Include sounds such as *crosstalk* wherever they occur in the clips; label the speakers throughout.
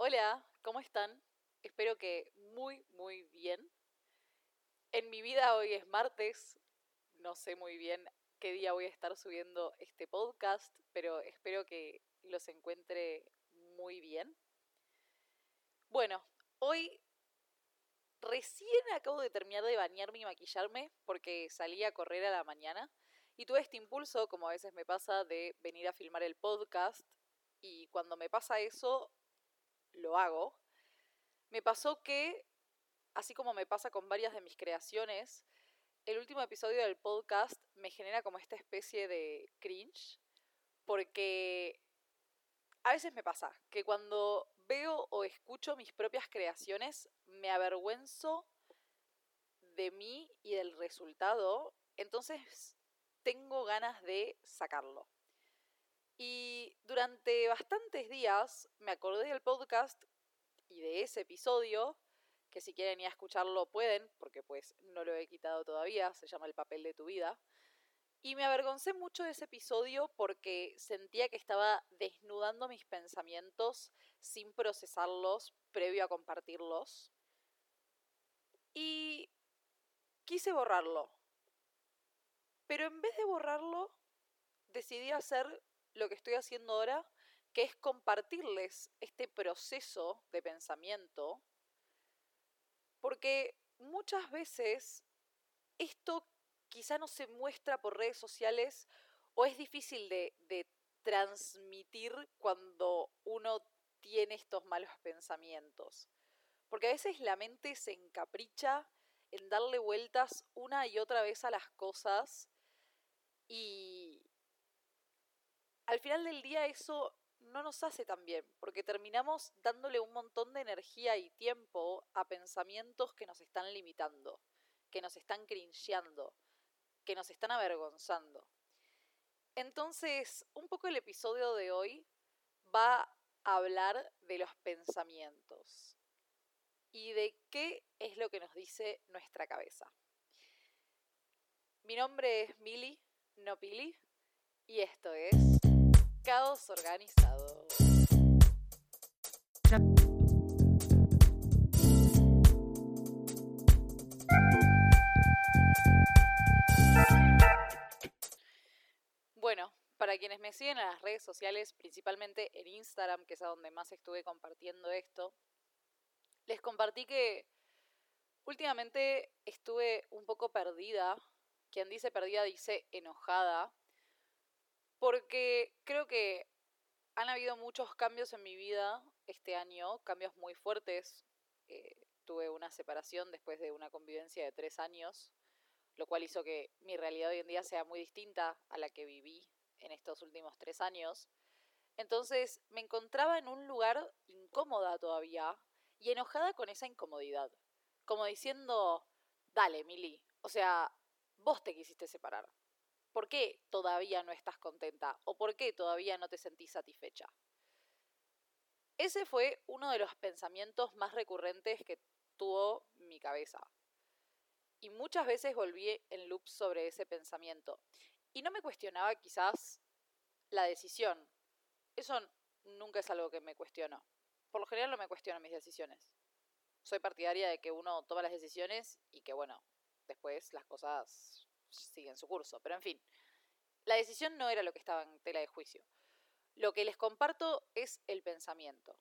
Speaker 1: Hola, ¿cómo están? Espero que muy, muy bien. En mi vida hoy es martes, no sé muy bien qué día voy a estar subiendo este podcast, pero espero que los encuentre muy bien. Bueno, hoy recién acabo de terminar de bañarme y maquillarme porque salí a correr a la mañana y tuve este impulso, como a veces me pasa, de venir a filmar el podcast y cuando me pasa eso, lo hago. Me pasó que, así como me pasa con varias de mis creaciones, el último episodio del podcast me genera como esta especie de cringe, porque a veces me pasa que cuando veo o escucho mis propias creaciones, me avergüenzo de mí y del resultado, entonces tengo ganas de sacarlo. Y durante bastantes días me acordé del podcast y de ese episodio, que si quieren ir a escucharlo pueden, porque pues no lo he quitado todavía, se llama El papel de tu vida. Y me avergoncé mucho de ese episodio porque sentía que estaba desnudando mis pensamientos sin procesarlos previo a compartirlos. Y quise borrarlo. Pero en vez de borrarlo, decidí hacer lo que estoy haciendo ahora, que es compartirles este proceso de pensamiento, porque muchas veces esto quizá no se muestra por redes sociales o es difícil de, transmitir cuando uno tiene estos malos pensamientos. Porque a veces la mente se encapricha en darle vueltas una y otra vez a las cosas y, al final del día eso no nos hace tan bien, porque terminamos dándole un montón de energía y tiempo a pensamientos que nos están limitando, que nos están cringeando, que nos están avergonzando. Entonces, un poco el episodio de hoy va a hablar de los pensamientos y de qué es lo que nos dice nuestra cabeza. Mi nombre es Mili, no Pili, y esto es caos organizado. Bueno, para quienes me siguen en las redes sociales, principalmente en Instagram, que es a donde más estuve compartiendo esto, les compartí que últimamente estuve un poco perdida. Quien dice perdida dice enojada porque creo que han habido muchos cambios en mi vida este año, cambios muy fuertes. Eh, tuve una separación después de una convivencia de tres años, lo cual hizo que mi realidad hoy en día sea muy distinta a la que viví en estos últimos tres años. Entonces me encontraba en un lugar incómoda todavía y enojada con esa incomodidad. Como diciendo, dale, Mili, o sea, vos te quisiste separar. ¿Por qué todavía no estás contenta? ¿O por qué todavía no te sentís satisfecha? Ese fue uno de los pensamientos más recurrentes que tuvo mi cabeza. Y muchas veces volví en loop sobre ese pensamiento. Y no me cuestionaba quizás la decisión. Eso nunca es algo que me cuestiono. Por lo general no me cuestiono mis decisiones. Soy partidaria de que uno toma las decisiones y que, bueno, después las cosas siguen su curso. Pero en fin, la decisión no era lo que estaba en tela de juicio. Lo que les comparto es el pensamiento,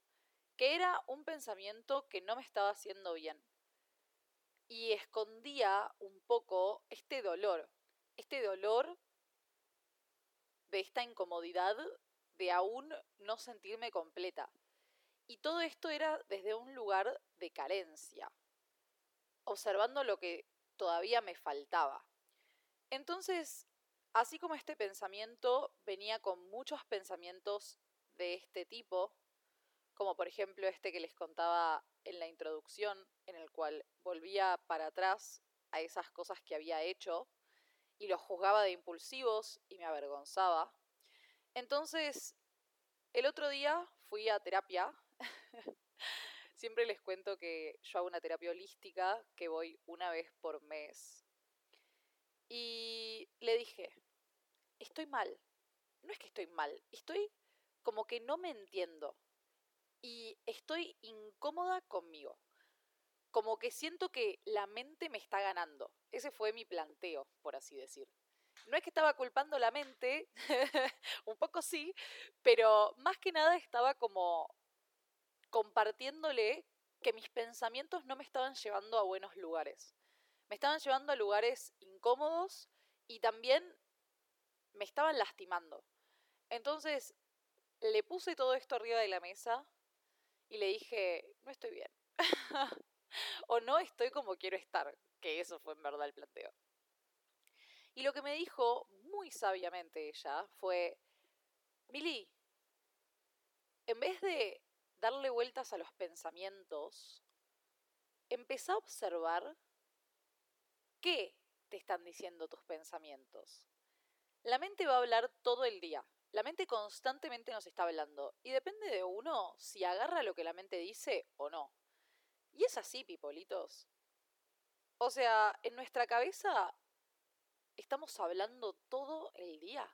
Speaker 1: que era un pensamiento que no me estaba haciendo bien. Y escondía un poco este dolor, este dolor de esta incomodidad de aún no sentirme completa. Y todo esto era desde un lugar de carencia, observando lo que todavía me faltaba. Entonces, así como este pensamiento venía con muchos pensamientos de este tipo, como por ejemplo este que les contaba en la introducción, en el cual volvía para atrás a esas cosas que había hecho y los juzgaba de impulsivos y me avergonzaba. Entonces, el otro día fui a terapia. *laughs* Siempre les cuento que yo hago una terapia holística, que voy una vez por mes y le dije, estoy mal. No es que estoy mal, estoy como que no me entiendo. y estoy incómoda conmigo. Como que siento que la mente me está ganando. Ese fue mi planteo, por así decir. No es que estaba culpando la mente, *laughs* un poco sí, pero más que nada estaba como compartiéndole que mis pensamientos no me estaban llevando a buenos lugares. Me estaban llevando a lugares incómodos y también me estaban lastimando. Entonces le puse todo esto arriba de la mesa y le dije, no estoy bien. *laughs* o no estoy como quiero estar, que eso fue en verdad el planteo. Y lo que me dijo muy sabiamente ella fue, Mili, en vez de darle vueltas a los pensamientos, empezá a observar qué te están diciendo tus pensamientos. La mente va a hablar todo el día. La mente constantemente nos está hablando y depende de uno si agarra lo que la mente dice o no. Y es así, pipolitos. O sea, en nuestra cabeza estamos hablando todo el día.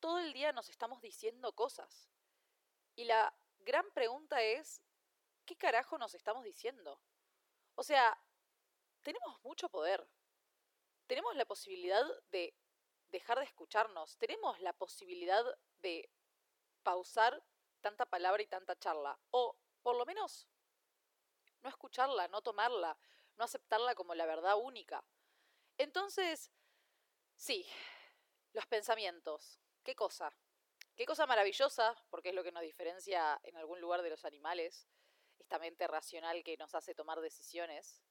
Speaker 1: Todo el día nos estamos diciendo cosas. Y la gran pregunta es, ¿qué carajo nos estamos diciendo? O sea, tenemos mucho poder. Tenemos la posibilidad de dejar de escucharnos. Tenemos la posibilidad de pausar tanta palabra y tanta charla. O, por lo menos, no escucharla, no tomarla, no aceptarla como la verdad única. Entonces, Sí, los pensamientos. ¿Qué cosa? Qué cosa maravillosa, porque es lo que nos diferencia en algún lugar de los animales, esta mente racional que nos hace tomar decisiones.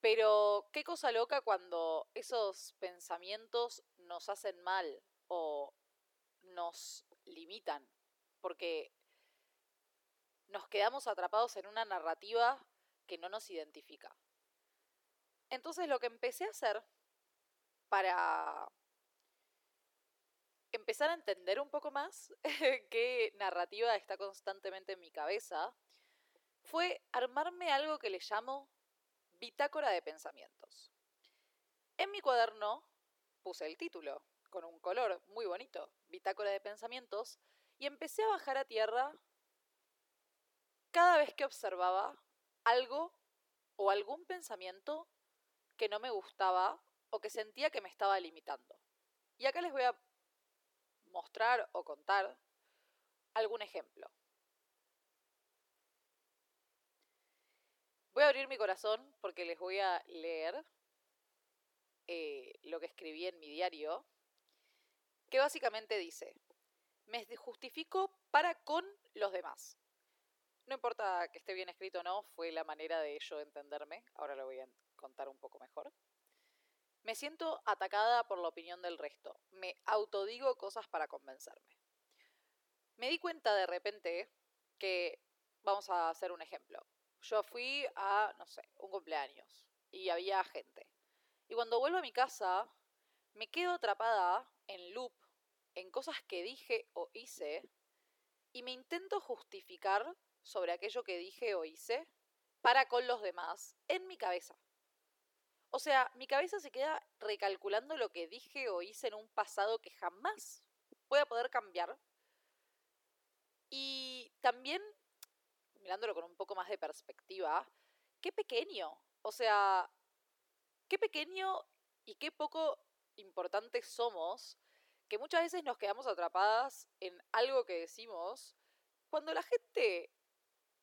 Speaker 1: Pero qué cosa loca cuando esos pensamientos nos hacen mal o nos limitan, porque nos quedamos atrapados en una narrativa que no nos identifica. Entonces lo que empecé a hacer para empezar a entender un poco más *laughs* qué narrativa está constantemente en mi cabeza, fue armarme algo que le llamo bitácora de pensamientos. En mi cuaderno puse el título, con un color muy bonito, bitácora de pensamientos, y empecé a bajar a tierra cada vez que observaba algo o algún pensamiento que no me gustaba o que sentía que me estaba limitando. Y acá les voy a mostrar o contar algún ejemplo. Voy a abrir mi corazón porque les voy a leer eh, lo que escribí en mi diario, que básicamente dice, me justifico para con los demás. No importa que esté bien escrito o no, fue la manera de yo entenderme, ahora lo voy a contar un poco mejor. Me siento atacada por la opinión del resto. Me autodigo cosas para convencerme. Me di cuenta de repente que, vamos a hacer un ejemplo. Yo fui a, no sé, un cumpleaños y había gente. Y cuando vuelvo a mi casa, me quedo atrapada en loop, en cosas que dije o hice, y me intento justificar sobre aquello que dije o hice para con los demás en mi cabeza. O sea, mi cabeza se queda recalculando lo que dije o hice en un pasado que jamás voy a poder cambiar. Y también, mirándolo con un poco más de perspectiva, qué pequeño. O sea, qué pequeño y qué poco importantes somos que muchas veces nos quedamos atrapadas en algo que decimos cuando la gente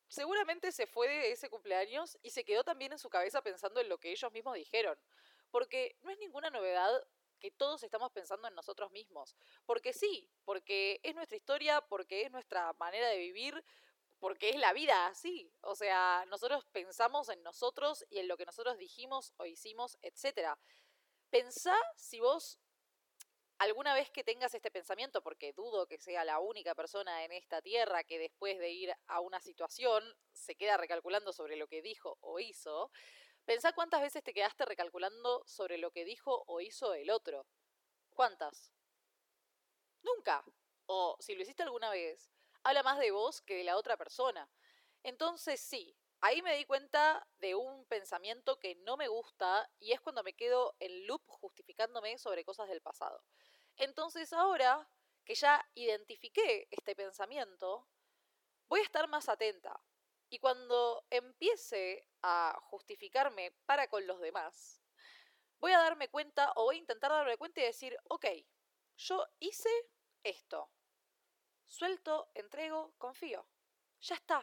Speaker 1: seguramente se fue de ese cumpleaños y se quedó también en su cabeza pensando en lo que ellos mismos dijeron. Porque no es ninguna novedad que todos estamos pensando en nosotros mismos. Porque sí, porque es nuestra historia, porque es nuestra manera de vivir, porque es la vida así. O sea, nosotros pensamos en nosotros y en lo que nosotros dijimos o hicimos, etc. Pensá si vos alguna vez que tengas este pensamiento, porque dudo que sea la única persona en esta tierra que después de ir a una situación se queda recalculando sobre lo que dijo o hizo, pensá cuántas veces te quedaste recalculando sobre lo que dijo o hizo el otro. ¿Cuántas? Nunca. O si lo hiciste alguna vez, habla más de vos que de la otra persona. Entonces sí, ahí me di cuenta de un pensamiento que no me gusta y es cuando me quedo en loop justificándome sobre cosas del pasado. Entonces ahora que ya identifiqué este pensamiento, voy a estar más atenta. Y cuando empiece a justificarme para con los demás, voy a darme cuenta o voy a intentar darme cuenta y decir, ok, yo hice esto. Suelto, entrego, confío. Ya está.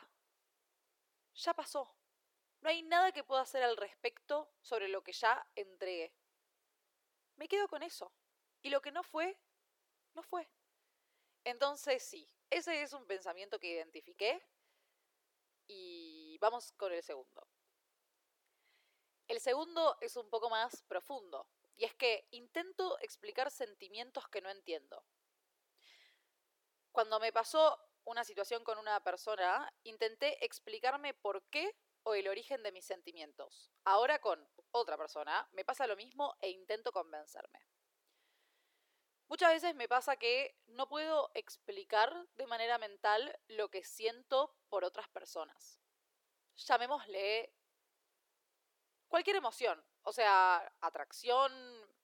Speaker 1: Ya pasó. No hay nada que pueda hacer al respecto sobre lo que ya entregué. Me quedo con eso. Y lo que no fue, no fue. Entonces sí, ese es un pensamiento que identifiqué y vamos con el segundo. El segundo es un poco más profundo y es que intento explicar sentimientos que no entiendo. Cuando me pasó una situación con una persona, intenté explicarme por qué o el origen de mis sentimientos. Ahora con otra persona me pasa lo mismo e intento convencerme. Muchas veces me pasa que no puedo explicar de manera mental lo que siento por otras personas. Llamémosle cualquier emoción, o sea, atracción,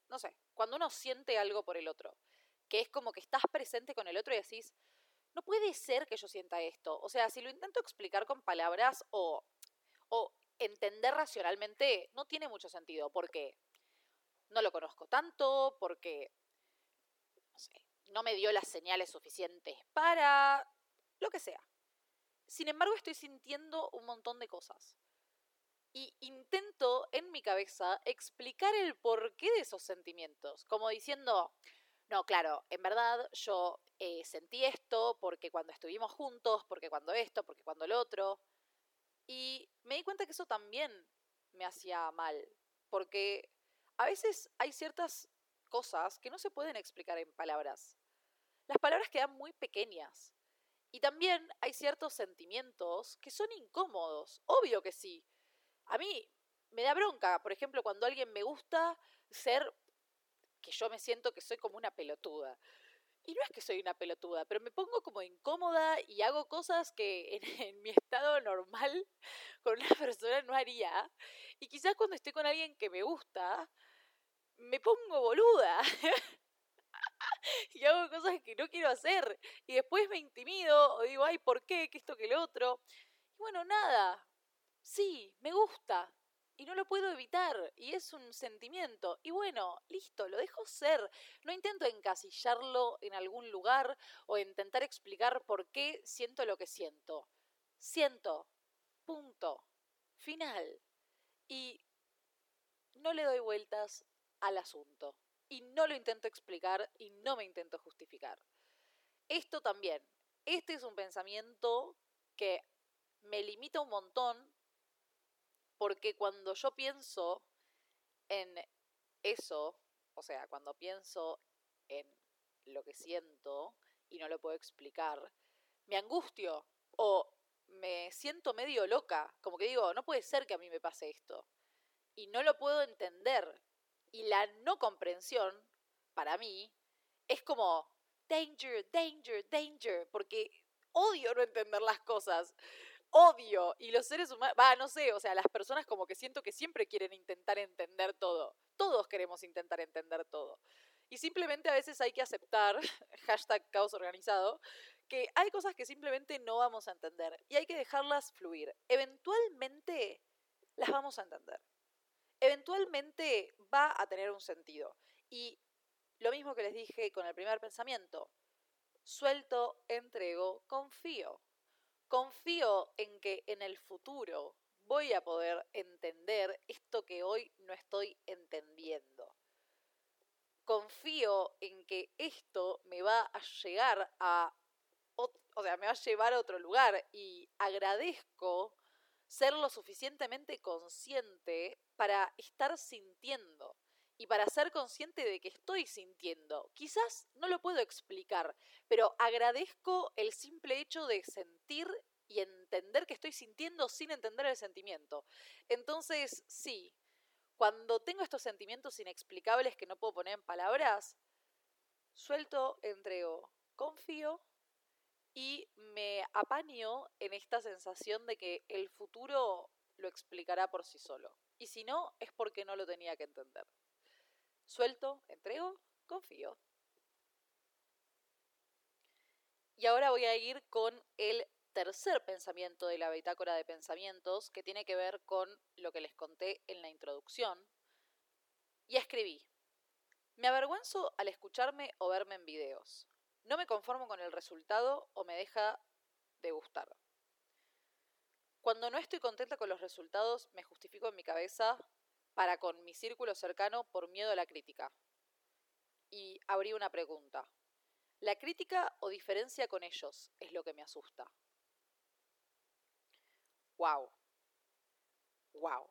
Speaker 1: no sé, cuando uno siente algo por el otro, que es como que estás presente con el otro y decís, no puede ser que yo sienta esto. O sea, si lo intento explicar con palabras o o entender racionalmente no tiene mucho sentido porque no lo conozco tanto, porque no, me dio las señales suficientes para lo que sea. Sin embargo, estoy sintiendo un montón de cosas. Y intento en mi cabeza explicar el porqué de esos sentimientos, como diciendo, no, claro, en verdad yo eh, sentí esto porque cuando estuvimos juntos, porque cuando esto, porque cuando lo otro. Y me di cuenta que eso también me hacía mal, porque a veces hay ciertas cosas que no se pueden explicar en palabras. Las palabras quedan muy pequeñas. Y también hay ciertos sentimientos que son incómodos, obvio que sí. A mí me da bronca, por ejemplo, cuando alguien me gusta ser que yo me siento que soy como una pelotuda. Y no es que soy una pelotuda, pero me pongo como incómoda y hago cosas que en, *laughs* mi estado normal con una *laughs* persona no haría. Y quizás cuando estoy con alguien que me gusta, me pongo boluda. *laughs* y hago cosas que no quiero hacer. Y después me intimido o digo, ay, ¿por qué? ¿Qué esto que el otro? Y bueno, nada. Sí, me gusta y no lo puedo evitar y es un sentimiento. Y bueno, listo, lo dejo ser. No intento encasillarlo en algún lugar o intentar explicar por qué siento lo que siento. Siento. Punto. Final. Y no le doy vueltas al asunto. Y no lo intento explicar y no me intento justificar. Esto también. Este es un pensamiento que me limita un montón porque cuando yo pienso en eso, o sea, cuando pienso en lo que siento y no lo puedo explicar, me angustio o me siento medio loca, como que digo, no puede ser que a mí me pase esto. Y no lo puedo entender. Y la no comprensión, para mí, es como danger, danger, danger, porque odio no entender las cosas odio. Y los seres humanos, va, no sé, o sea, las personas como que siento que siempre quieren intentar entender todo. Todos queremos intentar entender todo. Y simplemente a veces hay que aceptar, *laughs* hashtag caos organizado, que hay cosas que simplemente no vamos a entender y hay que dejarlas fluir. Eventualmente las vamos a entender. Eventualmente va a tener un sentido. Y lo mismo que les dije con el primer pensamiento, suelto, entrego, confío. Confío en que en el futuro voy a poder entender esto que hoy no estoy entendiendo. Confío en que esto me va a llegar a, o sea, me va a llevar a otro lugar y agradezco ser lo suficientemente consciente para estar sintiendo y para ser consciente de que estoy sintiendo. Quizás no lo puedo explicar, pero agradezco el simple hecho de sentir y entender que estoy sintiendo sin entender el sentimiento. Entonces, sí, cuando tengo estos sentimientos inexplicables que no puedo poner en palabras, suelto, entrego, confío y me apaño en esta sensación de que el futuro lo explicará por sí solo. Y si no, es porque no lo tenía que entender. Suelto, entrego, confío. Y ahora voy a ir con el tercer pensamiento de la bitácora de pensamientos, que tiene que ver con lo que les conté en la introducción, y escribí, me avergüenzo al escucharme o verme en videos. No me conformo con el resultado o me deja de gustar. Cuando no estoy contenta con los resultados, me justifico en mi cabeza para con mi círculo cercano por miedo a la crítica. Y abrí una pregunta. ¿La crítica o diferencia con ellos es lo que me asusta? Wow. Wow.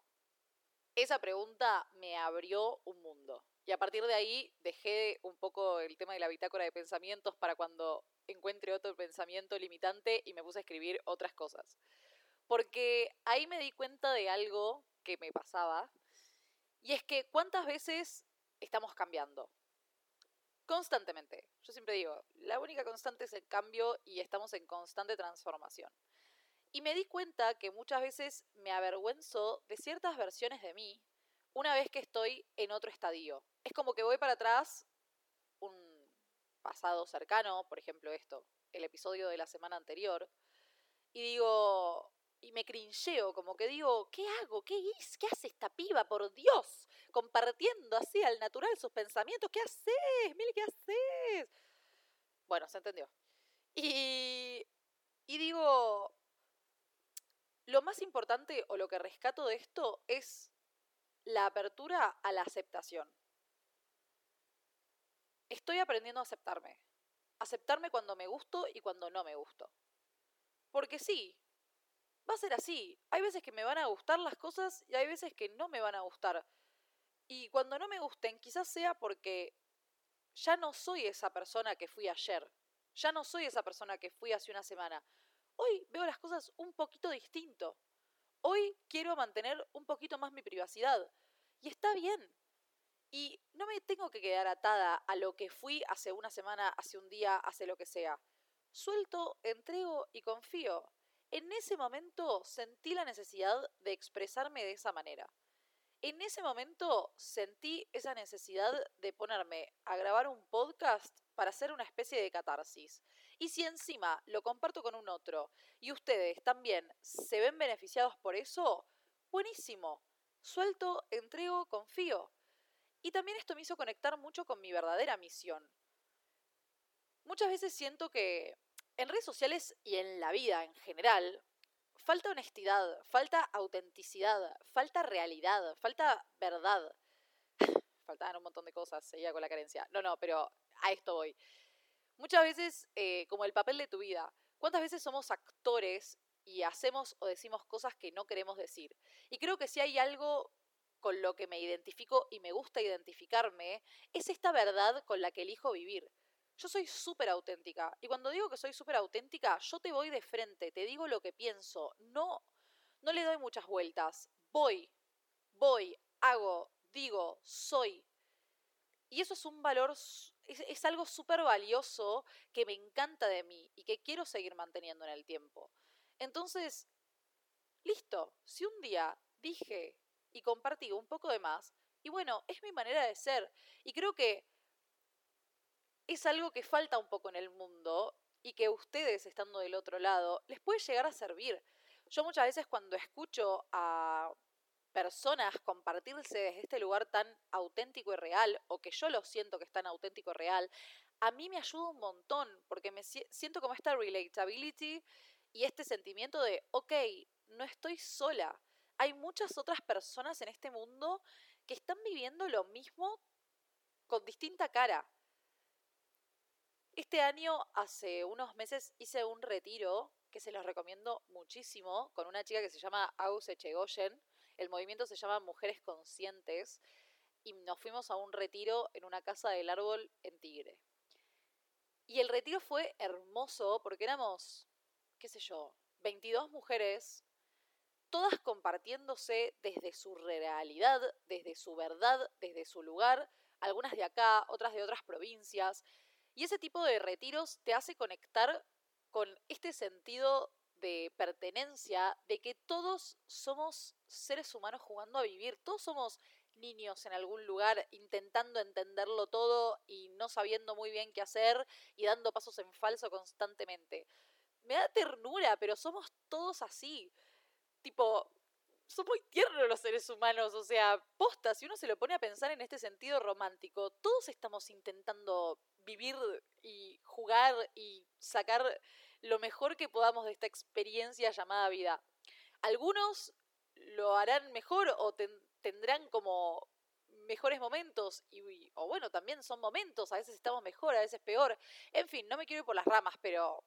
Speaker 1: Esa pregunta me abrió un mundo. Y a partir de ahí dejé un poco el tema de la bitácora de pensamientos para cuando encuentre otro pensamiento limitante y me puse a escribir otras cosas. Porque ahí me di cuenta de algo que me pasaba. Y es que cuántas veces estamos cambiando. Constantemente. Yo siempre digo, la única constante es el cambio y estamos en constante transformación. Y me di cuenta que muchas veces me avergüenzo de ciertas versiones de mí una vez que estoy en otro estadio. Es como que voy para atrás un pasado cercano, por ejemplo esto, el episodio de la semana anterior, y digo, y me crincheo, como que digo, ¿qué hago? ¿Qué hice? ¿Qué hace esta piba? Por Dios, compartiendo así al natural sus pensamientos. ¿Qué haces? Mil, ¿qué haces? Bueno, se entendió. Y, y digo, lo más importante o lo que rescato de esto es la apertura a la aceptación. Estoy aprendiendo a aceptarme. Aceptarme cuando me gusto y cuando no me gusto. Porque sí, va a ser así. Hay veces que me van a gustar las cosas y hay veces que no me van a gustar. Y cuando no me gusten, quizás sea porque ya no soy esa persona que fui ayer. Ya no soy esa persona que fui hace una semana. Hoy veo las cosas un poquito distinto. Hoy quiero mantener un poquito más mi privacidad. Y está bien. Y no me tengo que quedar atada a lo que fui hace una semana, hace un día, hace lo que sea. Suelto, entrego y confío. En ese momento sentí la necesidad de expresarme de esa manera. En ese momento sentí esa necesidad de ponerme a grabar un podcast para hacer una especie de catarsis. Y si encima lo comparto con un otro y ustedes también se ven beneficiados por eso, buenísimo. Suelto, entrego, confío. Y también esto me hizo conectar mucho con mi verdadera misión. Muchas veces siento que en redes sociales y en la vida en general, falta honestidad, falta autenticidad, falta realidad, falta verdad. *laughs* Faltaban un montón de cosas, seguía con la carencia. No, no, pero a esto voy. Muchas veces, eh, como el papel de tu vida, ¿cuántas veces somos actores y hacemos o decimos cosas que no queremos decir? Y creo que si hay algo con lo que me identifico y me gusta identificarme, es esta verdad con la que elijo vivir. Yo soy súper auténtica. Y cuando digo que soy súper auténtica, yo te voy de frente, te digo lo que pienso. No, no le doy muchas vueltas. Voy, voy, hago, digo, soy. Y eso es un valor, es, es algo súper valioso que me encanta de mí y que quiero seguir manteniendo en el tiempo. Entonces, listo, si un día dije y compartí un poco de más, y bueno, es mi manera de ser. Y creo que es algo que falta un poco en el mundo y que ustedes, estando del otro lado, les puede llegar a servir. Yo muchas veces cuando escucho a personas compartirse desde este lugar tan auténtico y real, o que yo lo siento que es tan auténtico y real, a mí me ayuda un montón, porque me siento como esta relatability y este sentimiento de, ok, no estoy sola. Hay muchas otras personas en este mundo que están viviendo lo mismo con distinta cara. Este año, hace unos meses, hice un retiro que se los recomiendo muchísimo con una chica que se llama Aus Echegoyen. El movimiento se llama Mujeres Conscientes y nos fuimos a un retiro en una casa del árbol en Tigre. Y el retiro fue hermoso porque éramos, qué sé yo, 22 mujeres, todas compartiéndose desde su realidad, desde su verdad, desde su lugar, algunas de acá, otras de otras provincias, y ese tipo de retiros te hace conectar con este sentido de pertenencia, de que todos somos seres humanos jugando a vivir, todos somos niños en algún lugar intentando entenderlo todo y no sabiendo muy bien qué hacer y dando pasos en falso constantemente. me da ternura, pero somos todos así. Tipo, son muy tiernos los seres humanos, o sea, posta, si uno se lo pone a pensar en este sentido romántico, todos estamos intentando vivir y jugar y sacar lo mejor que podamos de esta experiencia llamada vida. Algunos lo harán mejor o tendrán como mejores momentos y, o bueno, también son momentos, a veces estamos mejor, a veces peor. En fin, no me quiero ir por las ramas, pero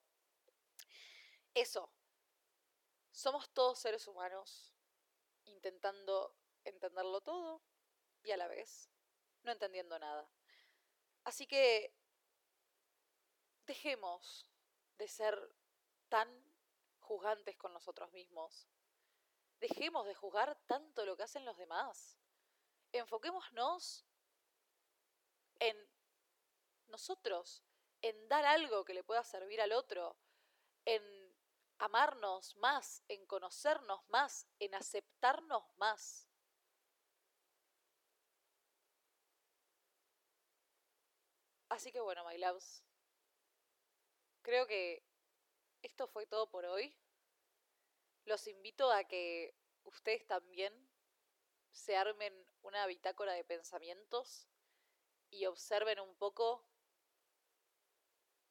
Speaker 1: eso. Somos todos seres humanos intentando entenderlo todo y a la vez no entendiendo nada. Así que dejemos de ser tan juzgantes con nosotros mismos. Dejemos de juzgar tanto lo que hacen los demás. Enfoquémonos en nosotros, en dar algo que le pueda servir al otro, en amarnos más, en conocernos más, en aceptarnos más. Así que bueno, my loves, creo que esto fue todo por hoy. Los invito a que ustedes también se armen una bitácora de pensamientos y observen un poco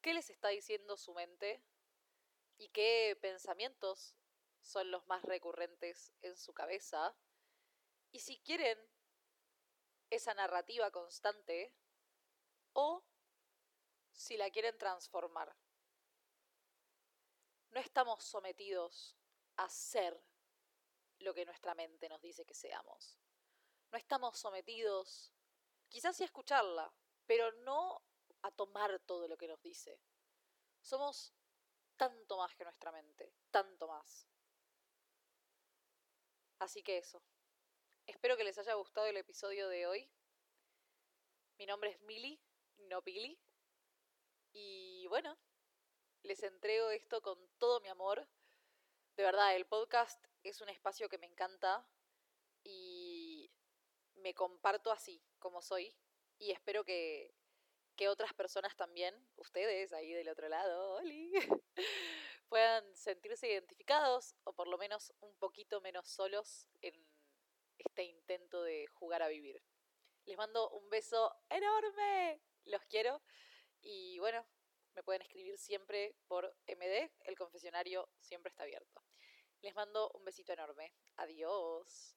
Speaker 1: qué les está diciendo su mente y qué pensamientos son los más recurrentes en su cabeza. Y si quieren esa narrativa constante o si la quieren transformar. No estamos sometidos a ser lo que nuestra mente nos dice que seamos. No estamos sometidos, quizás sí a escucharla, pero no a tomar todo lo que nos dice. Somos tanto más que nuestra mente, tanto más. Así que eso. Espero que les haya gustado el episodio de hoy. Mi nombre es Mili, no Pili. Y bueno, les entrego esto con todo mi amor. De verdad, el podcast es un espacio que me encanta y me comparto así, como soy. Y espero que, que otras personas también, ustedes ahí del otro lado, *laughs* puedan sentirse identificados o por lo menos un poquito menos solos en este intento de jugar a vivir. Les mando un beso enorme, los quiero y bueno, me pueden escribir siempre por MD, el confesionario siempre está abierto. Les mando un besito enorme. Adiós.